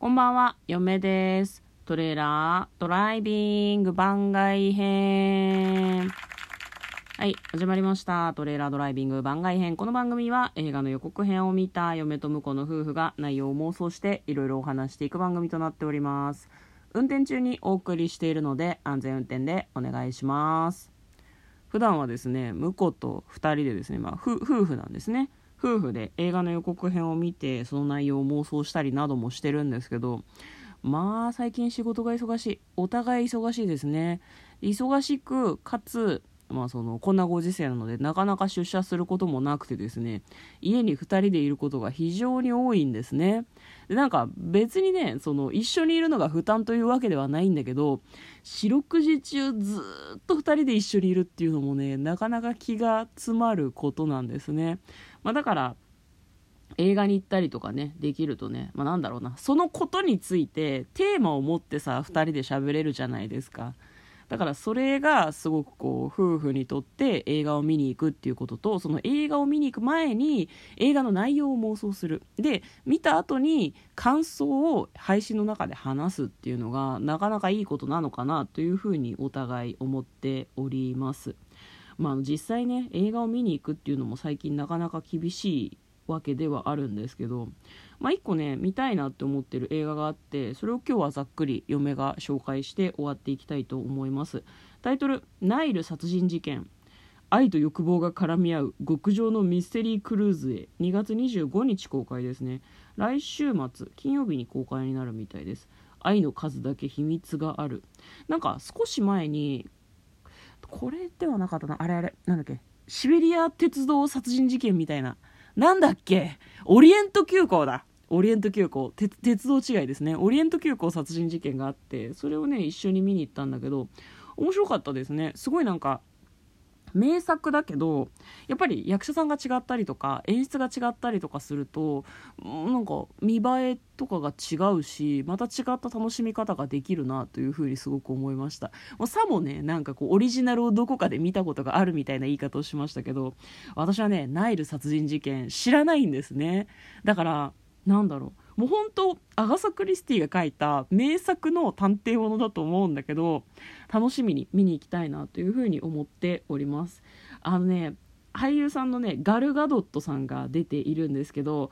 こんばんは、嫁です。トレーラードライビング番外編。はい、始まりました。トレーラードライビング番外編。この番組は映画の予告編を見た嫁と婿の夫婦が内容を妄想していろいろお話していく番組となっております。運転中にお送りしているので安全運転でお願いします。普段はですね、婿と2人でですね、まあ、夫婦なんですね。夫婦で映画の予告編を見てその内容を妄想したりなどもしてるんですけどまあ最近仕事が忙しい。お互い忙しいですね。忙しくかつまあそのこんなご時世なのでなかなか出社することもなくてですね家に2人でいることが非常に多いんですね。でなんか別にねその一緒にいるのが負担というわけではないんだけど四六時中ずっと2人で一緒にいるっていうのもねなかなか気が詰まることなんですね。まあ、だから映画に行ったりとかねできるとね、まあ、なんだろうな。そのことについてテーマを持ってさ2人で喋れるじゃないですか。だからそれがすごくこう夫婦にとって映画を見に行くっていうこととその映画を見に行く前に映画の内容を妄想する。で見た後に感想を配信の中で話すっていうのがなかなかいいことなのかなというふうにお互い思っております。まあ、実際ね映画を見に行くっていうのも最近なかなか厳しいわけではあるんですけど、まあ、一個ね見たいなって思ってる映画があってそれを今日はざっくり嫁が紹介して終わっていきたいと思います。タイトル「ナイル殺人事件」愛と欲望が絡み合う極上のミステリークルーズへ。2月25日公開ですね。来週末金曜日に公開になるみたいです。愛の数だけ秘密がある。なんか少し前にこれではなかったな。あれあれなんだっけ。シベリア鉄道殺人事件みたいな。なんだっけ？オリエント急行だ。オリエント急行。鉄鉄道違いですね。オリエント急行殺人事件があってそれをね一緒に見に行ったんだけど面白かったですね。すごいなんか名作だけどやっぱり役者さんが違ったりとか演出が違ったりとかするとなんか見栄えとかが違うしまた違った楽しみ方ができるなというふうにすごく思いました。もうさもねなんかこうオリジナルをどこかで見たことがあるみたいな言い方をしましたけど私はねナイル殺人事件知らないんですね。だからなんだろう。もう本当アガサ・クリスティが書いた名作の探偵ものだと思うんだけど楽しみに見に行きたいなというふうに思っております。あのね俳優さんのねガル・ガドットさんが出ているんですけど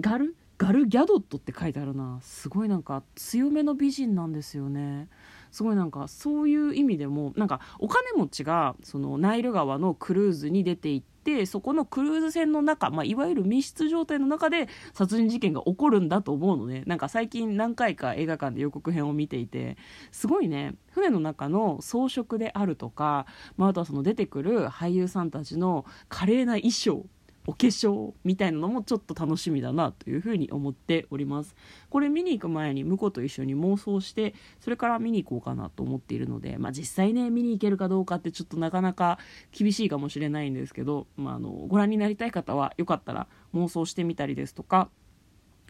ガル？ガル・ギャドットって書いてあるな。すごいなんか強めの美人なんですよね。すごいなんかそういう意味でもなんかお金持ちがそのナイル川のクルーズに出て行ってそこのクルーズ船の中、まあ、いわゆる密室状態の中で殺人事件が起こるんだと思うのね。なんか最近何回か映画館で予告編を見ていて。すごいね。船の中の装飾であるとか、まあ、あとはその出てくる俳優さんたちの華麗な衣装お化粧みたいなのもちょっと楽しみだなというふうに思っておりますこれ見に行く前に婿と一緒に妄想してそれから見に行こうかなと思っているので、まあ、実際ね見に行けるかどうかってちょっとなかなか厳しいかもしれないんですけど、まあ、あのご覧になりたい方はよかったら妄想してみたりですとか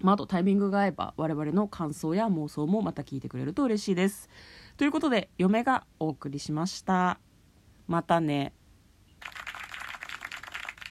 まあ、あとタイミングが合えば我々の感想や妄想もまた聞いてくれると嬉しいです。ということで嫁がお送りしました。またね。